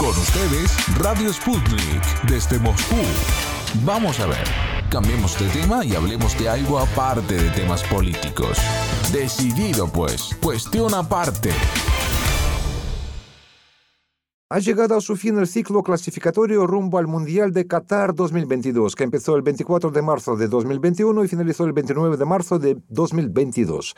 Con ustedes, Radio Sputnik, desde Moscú. Vamos a ver, cambiemos de tema y hablemos de algo aparte de temas políticos. Decidido pues, cuestión aparte. Ha llegado a su fin el ciclo clasificatorio rumbo al Mundial de Qatar 2022, que empezó el 24 de marzo de 2021 y finalizó el 29 de marzo de 2022.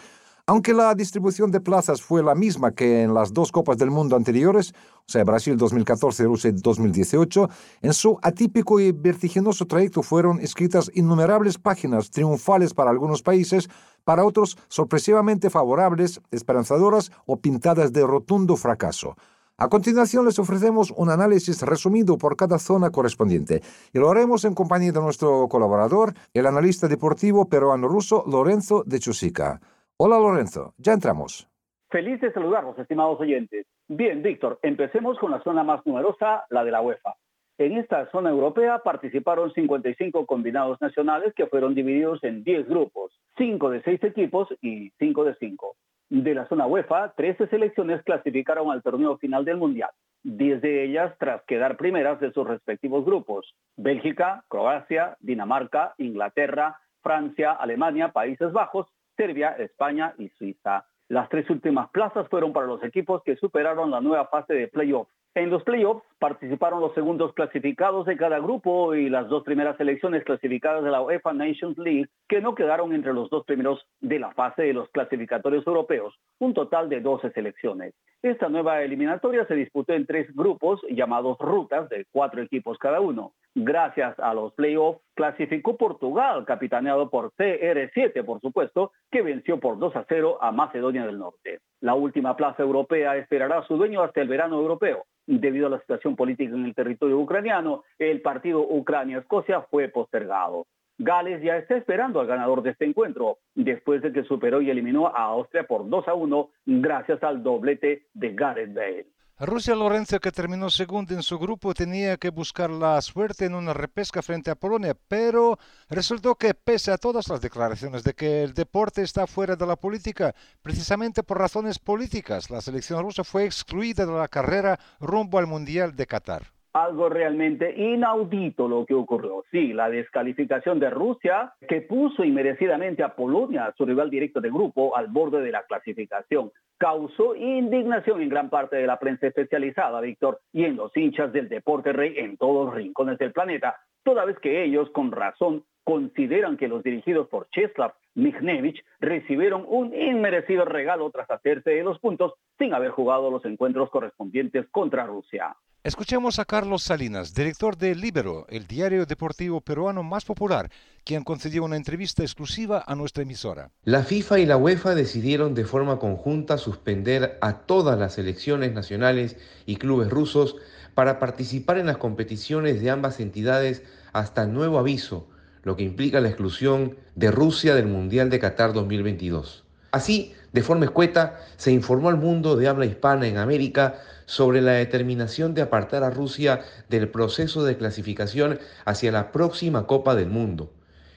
Aunque la distribución de plazas fue la misma que en las dos Copas del Mundo anteriores, o sea, Brasil 2014 y Rusia 2018, en su atípico y vertiginoso trayecto fueron escritas innumerables páginas triunfales para algunos países, para otros sorpresivamente favorables, esperanzadoras o pintadas de rotundo fracaso. A continuación les ofrecemos un análisis resumido por cada zona correspondiente y lo haremos en compañía de nuestro colaborador, el analista deportivo peruano-ruso Lorenzo de Chusica. Hola Lorenzo, ya entramos. Feliz de saludarlos, estimados oyentes. Bien, Víctor, empecemos con la zona más numerosa, la de la UEFA. En esta zona europea participaron 55 combinados nacionales que fueron divididos en 10 grupos, 5 de 6 equipos y 5 de 5 de la zona UEFA, 13 selecciones clasificaron al torneo final del Mundial, 10 de ellas tras quedar primeras de sus respectivos grupos. Bélgica, Croacia, Dinamarca, Inglaterra, Francia, Alemania, Países Bajos, Serbia, España y Suiza. Las tres últimas plazas fueron para los equipos que superaron la nueva fase de playoff. En los playoffs participaron los segundos clasificados de cada grupo y las dos primeras selecciones clasificadas de la UEFA Nations League que no quedaron entre los dos primeros de la fase de los clasificatorios europeos, un total de 12 selecciones. Esta nueva eliminatoria se disputó en tres grupos llamados rutas de cuatro equipos cada uno. Gracias a los playoffs clasificó Portugal, capitaneado por CR7, por supuesto, que venció por 2 a 0 a Macedonia del Norte. La última plaza europea esperará a su dueño hasta el verano europeo. Debido a la situación política en el territorio ucraniano, el partido Ucrania-Escocia fue postergado. Gales ya está esperando al ganador de este encuentro, después de que superó y eliminó a Austria por 2 a 1 gracias al doblete de Gareth Bale. Rusia Lorenzo, que terminó segundo en su grupo, tenía que buscar la suerte en una repesca frente a Polonia, pero resultó que pese a todas las declaraciones de que el deporte está fuera de la política, precisamente por razones políticas, la selección rusa fue excluida de la carrera rumbo al Mundial de Qatar algo realmente inaudito lo que ocurrió. Sí, la descalificación de Rusia, que puso inmerecidamente a Polonia, su rival directo de grupo, al borde de la clasificación, causó indignación en gran parte de la prensa especializada, Víctor, y en los hinchas del deporte rey en todos los rincones del planeta, toda vez que ellos, con razón, consideran que los dirigidos por Czeslaw Michniewicz recibieron un inmerecido regalo tras hacerse de los puntos sin haber jugado los encuentros correspondientes contra Rusia. Escuchemos a Carlos Salinas, director de Libero, el diario deportivo peruano más popular, quien concedió una entrevista exclusiva a nuestra emisora. La FIFA y la UEFA decidieron de forma conjunta suspender a todas las selecciones nacionales y clubes rusos para participar en las competiciones de ambas entidades hasta nuevo aviso, lo que implica la exclusión de Rusia del Mundial de Qatar 2022. Así, de forma escueta, se informó al mundo de habla hispana en América sobre la determinación de apartar a Rusia del proceso de clasificación hacia la próxima Copa del Mundo.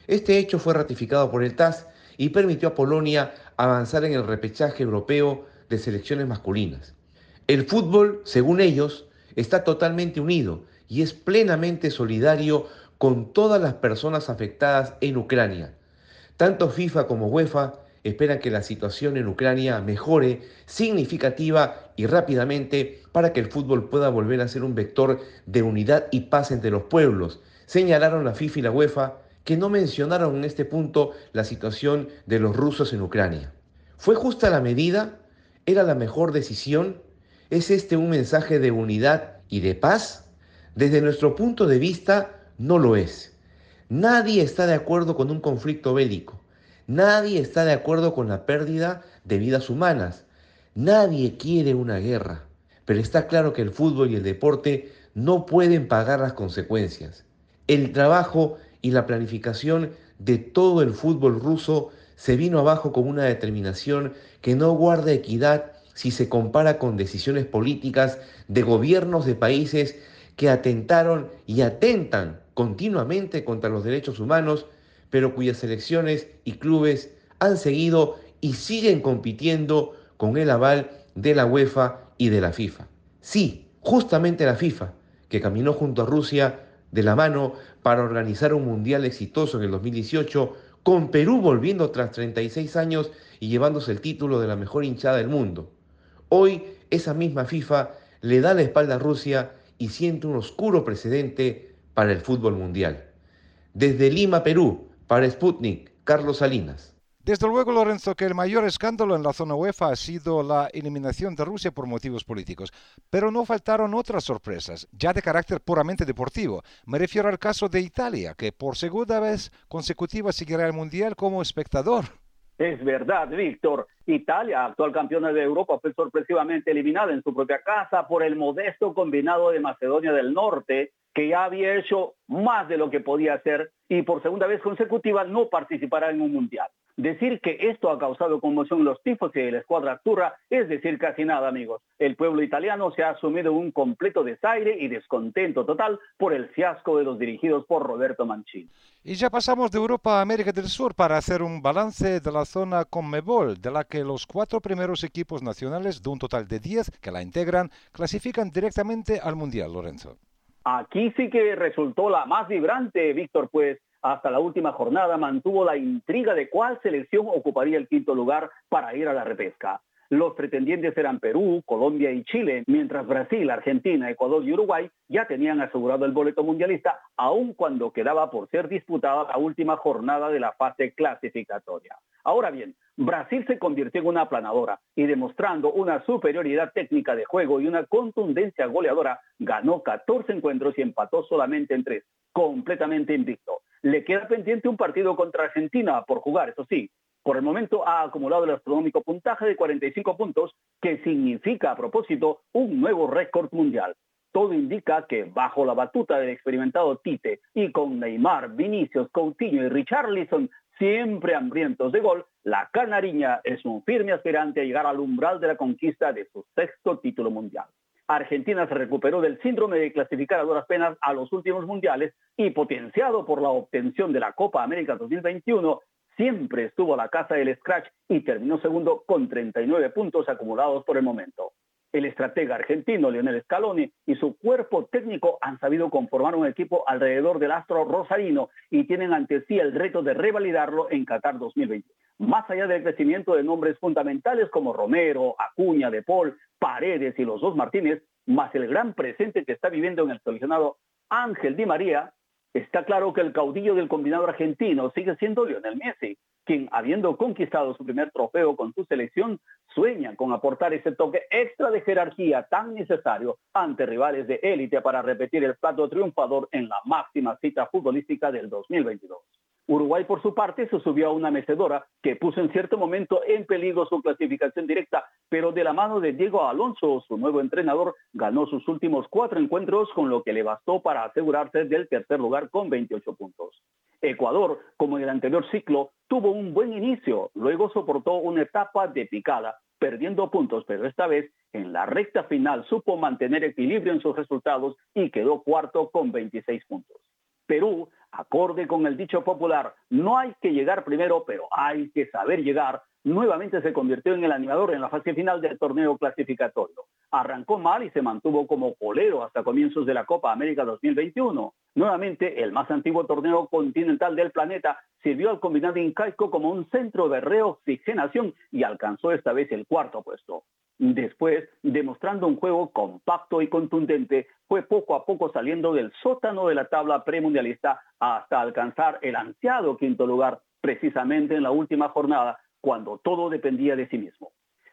Este hecho fue ratificado por el TAS y permitió a Polonia avanzar en el repechaje europeo de selecciones masculinas. El fútbol, según ellos, está totalmente unido y es plenamente solidario con todas las personas afectadas en Ucrania. Tanto FIFA como UEFA esperan que la situación en Ucrania mejore significativa y rápidamente para que el fútbol pueda volver a ser un vector de unidad y paz entre los pueblos. Señalaron la FIFA y la UEFA que no mencionaron en este punto la situación de los rusos en Ucrania. ¿Fue justa la medida? ¿Era la mejor decisión? ¿Es este un mensaje de unidad y de paz? Desde nuestro punto de vista, no lo es. Nadie está de acuerdo con un conflicto bélico. Nadie está de acuerdo con la pérdida de vidas humanas. Nadie quiere una guerra. Pero está claro que el fútbol y el deporte no pueden pagar las consecuencias. El trabajo y la planificación de todo el fútbol ruso se vino abajo con una determinación que no guarda equidad si se compara con decisiones políticas de gobiernos de países que atentaron y atentan continuamente contra los derechos humanos pero cuyas selecciones y clubes han seguido y siguen compitiendo con el aval de la UEFA y de la FIFA. Sí, justamente la FIFA, que caminó junto a Rusia de la mano para organizar un mundial exitoso en el 2018, con Perú volviendo tras 36 años y llevándose el título de la mejor hinchada del mundo. Hoy esa misma FIFA le da la espalda a Rusia y siente un oscuro precedente para el fútbol mundial. Desde Lima, Perú, para Sputnik, Carlos Salinas. Desde luego, Lorenzo, que el mayor escándalo en la zona UEFA ha sido la eliminación de Rusia por motivos políticos. Pero no faltaron otras sorpresas, ya de carácter puramente deportivo. Me refiero al caso de Italia, que por segunda vez consecutiva seguirá el Mundial como espectador. Es verdad, Víctor. Italia, actual campeona de Europa, fue sorpresivamente eliminada en su propia casa por el modesto combinado de Macedonia del Norte, que ya había hecho más de lo que podía hacer y por segunda vez consecutiva no participará en un mundial. Decir que esto ha causado conmoción los tifos y la escuadra es decir casi nada, amigos. El pueblo italiano se ha sumido en un completo desaire y descontento total por el fiasco de los dirigidos por Roberto Mancini. Y ya pasamos de Europa a América del Sur para hacer un balance de la zona Conmebol, de la que los cuatro primeros equipos nacionales, de un total de 10 que la integran, clasifican directamente al Mundial, Lorenzo. Aquí sí que resultó la más vibrante, Víctor, pues hasta la última jornada mantuvo la intriga de cuál selección ocuparía el quinto lugar para ir a la repesca. Los pretendientes eran Perú, Colombia y Chile, mientras Brasil, Argentina, Ecuador y Uruguay ya tenían asegurado el boleto mundialista, aun cuando quedaba por ser disputada la última jornada de la fase clasificatoria. Ahora bien, Brasil se convirtió en una aplanadora y demostrando una superioridad técnica de juego y una contundencia goleadora, ganó 14 encuentros y empató solamente en tres, completamente invicto. Le queda pendiente un partido contra Argentina por jugar, eso sí. Por el momento ha acumulado el astronómico puntaje de 45 puntos, que significa a propósito un nuevo récord mundial. Todo indica que bajo la batuta del experimentado Tite y con Neymar, Vinicius, Coutinho y Richarlison siempre hambrientos de gol, la canariña es un firme aspirante a llegar al umbral de la conquista de su sexto título mundial. Argentina se recuperó del síndrome de clasificar a duras penas a los últimos mundiales y potenciado por la obtención de la Copa América 2021, siempre estuvo a la casa del scratch y terminó segundo con 39 puntos acumulados por el momento. El estratega argentino Lionel Scaloni y su cuerpo técnico han sabido conformar un equipo alrededor del astro rosarino y tienen ante sí el reto de revalidarlo en Qatar 2020. Más allá del crecimiento de nombres fundamentales como Romero, Acuña, De Paul, Paredes y los dos Martínez, más el gran presente que está viviendo en el seleccionado Ángel Di María, está claro que el caudillo del combinado argentino sigue siendo Lionel Messi, quien, habiendo conquistado su primer trofeo con su selección, sueña con aportar ese toque extra de jerarquía tan necesario ante rivales de élite para repetir el plato triunfador en la máxima cita futbolística del 2022. Uruguay, por su parte, se subió a una mecedora que puso en cierto momento en peligro su clasificación directa, pero de la mano de Diego Alonso, su nuevo entrenador, ganó sus últimos cuatro encuentros, con lo que le bastó para asegurarse del tercer lugar con 28 puntos. Ecuador, como en el anterior ciclo, tuvo un buen inicio, luego soportó una etapa de picada, perdiendo puntos, pero esta vez en la recta final supo mantener equilibrio en sus resultados y quedó cuarto con 26 puntos. Perú acorde con el dicho popular, no hay que llegar primero, pero hay que saber llegar, nuevamente se convirtió en el animador en la fase final del torneo clasificatorio. Arrancó mal y se mantuvo como polero hasta comienzos de la Copa América 2021. Nuevamente, el más antiguo torneo continental del planeta sirvió al combinado incaico como un centro de reoxigenación y alcanzó esta vez el cuarto puesto. Después, demostrando un juego compacto y contundente, fue poco a poco saliendo del sótano de la tabla premundialista hasta alcanzar el ansiado quinto lugar, precisamente en la última jornada, cuando todo dependía de sí mismo.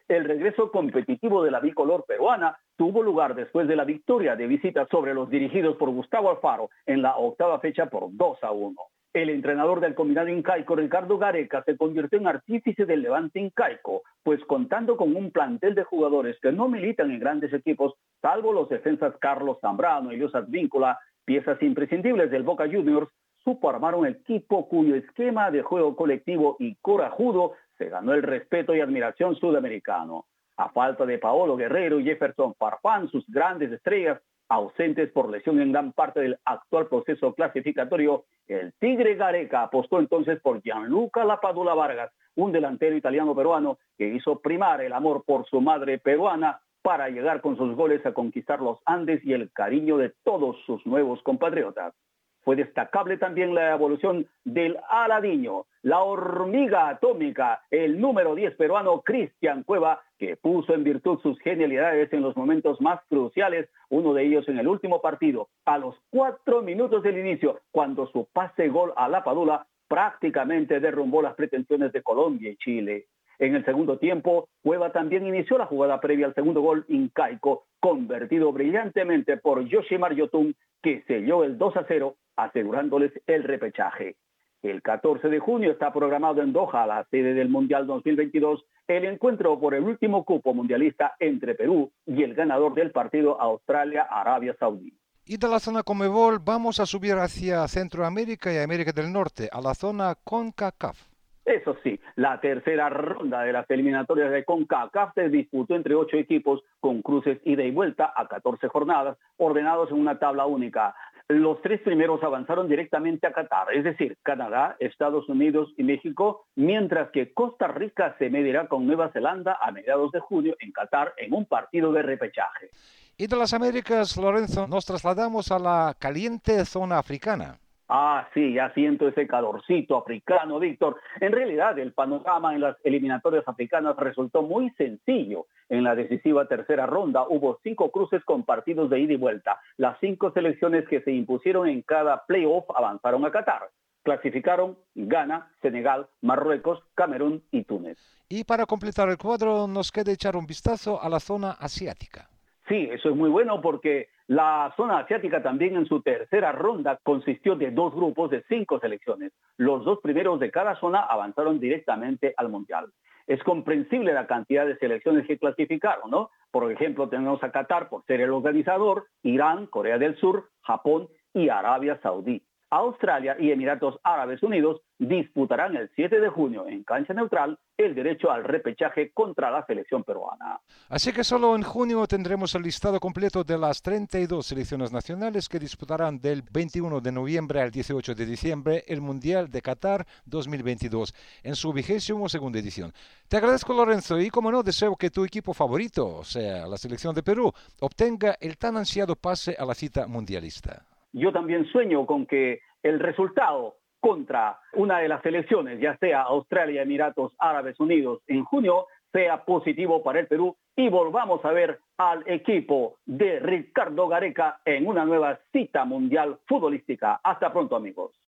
El regreso competitivo de la bicolor peruana tuvo lugar después de la victoria de visita sobre los dirigidos por Gustavo Alfaro en la octava fecha por 2 a 1. El entrenador del combinado incaico, Ricardo Gareca, se convirtió en artífice del levante incaico, pues contando con un plantel de jugadores que no militan en grandes equipos, salvo los defensas Carlos Zambrano y Luis Advíncula, piezas imprescindibles del Boca Juniors, supo armar un equipo cuyo esquema de juego colectivo y corajudo se ganó el respeto y admiración sudamericano. A falta de Paolo Guerrero y Jefferson Farfán, sus grandes estrellas, ausentes por lesión en gran parte del actual proceso clasificatorio, el Tigre Gareca apostó entonces por Gianluca Lapadula Vargas, un delantero italiano-peruano que hizo primar el amor por su madre peruana para llegar con sus goles a conquistar los Andes y el cariño de todos sus nuevos compatriotas. Fue destacable también la evolución del Aladiño, la hormiga atómica, el número 10 peruano Cristian Cueva, que puso en virtud sus genialidades en los momentos más cruciales, uno de ellos en el último partido, a los cuatro minutos del inicio, cuando su pase gol a la Padula prácticamente derrumbó las pretensiones de Colombia y Chile. En el segundo tiempo, Cueva también inició la jugada previa al segundo gol incaico, convertido brillantemente por Yoshimar Yotun, que selló el 2 a 0, asegurándoles el repechaje. El 14 de junio está programado en Doha, la sede del Mundial 2022, el encuentro por el último cupo mundialista entre Perú y el ganador del partido Australia-Arabia Saudí. Y de la zona Comebol vamos a subir hacia Centroamérica y América del Norte, a la zona CONCACAF. Eso sí, la tercera ronda de las eliminatorias de CONCACAF se disputó entre ocho equipos con cruces ida y vuelta a 14 jornadas, ordenados en una tabla única. Los tres primeros avanzaron directamente a Qatar, es decir, Canadá, Estados Unidos y México, mientras que Costa Rica se medirá con Nueva Zelanda a mediados de junio en Qatar en un partido de repechaje. Y de las Américas, Lorenzo, nos trasladamos a la caliente zona africana. Ah, sí, ya siento ese calorcito africano, Víctor. En realidad, el panorama en las eliminatorias africanas resultó muy sencillo. En la decisiva tercera ronda hubo cinco cruces con partidos de ida y vuelta. Las cinco selecciones que se impusieron en cada playoff avanzaron a Qatar. Clasificaron Ghana, Senegal, Marruecos, Camerún y Túnez. Y para completar el cuadro, nos queda echar un vistazo a la zona asiática. Sí, eso es muy bueno porque la zona asiática también en su tercera ronda consistió de dos grupos de cinco selecciones. Los dos primeros de cada zona avanzaron directamente al Mundial. Es comprensible la cantidad de selecciones que clasificaron, ¿no? Por ejemplo, tenemos a Qatar por ser el organizador, Irán, Corea del Sur, Japón y Arabia Saudí. Australia y Emiratos Árabes Unidos disputarán el 7 de junio en cancha neutral el derecho al repechaje contra la selección peruana. Así que solo en junio tendremos el listado completo de las 32 selecciones nacionales que disputarán del 21 de noviembre al 18 de diciembre el Mundial de Qatar 2022 en su vigésimo segunda edición. Te agradezco Lorenzo y como no deseo que tu equipo favorito, o sea la selección de Perú, obtenga el tan ansiado pase a la cita mundialista yo también sueño con que el resultado contra una de las elecciones, ya sea Australia, Emiratos Árabes Unidos, en junio, sea positivo para el Perú y volvamos a ver al equipo de Ricardo Gareca en una nueva cita mundial futbolística. Hasta pronto amigos.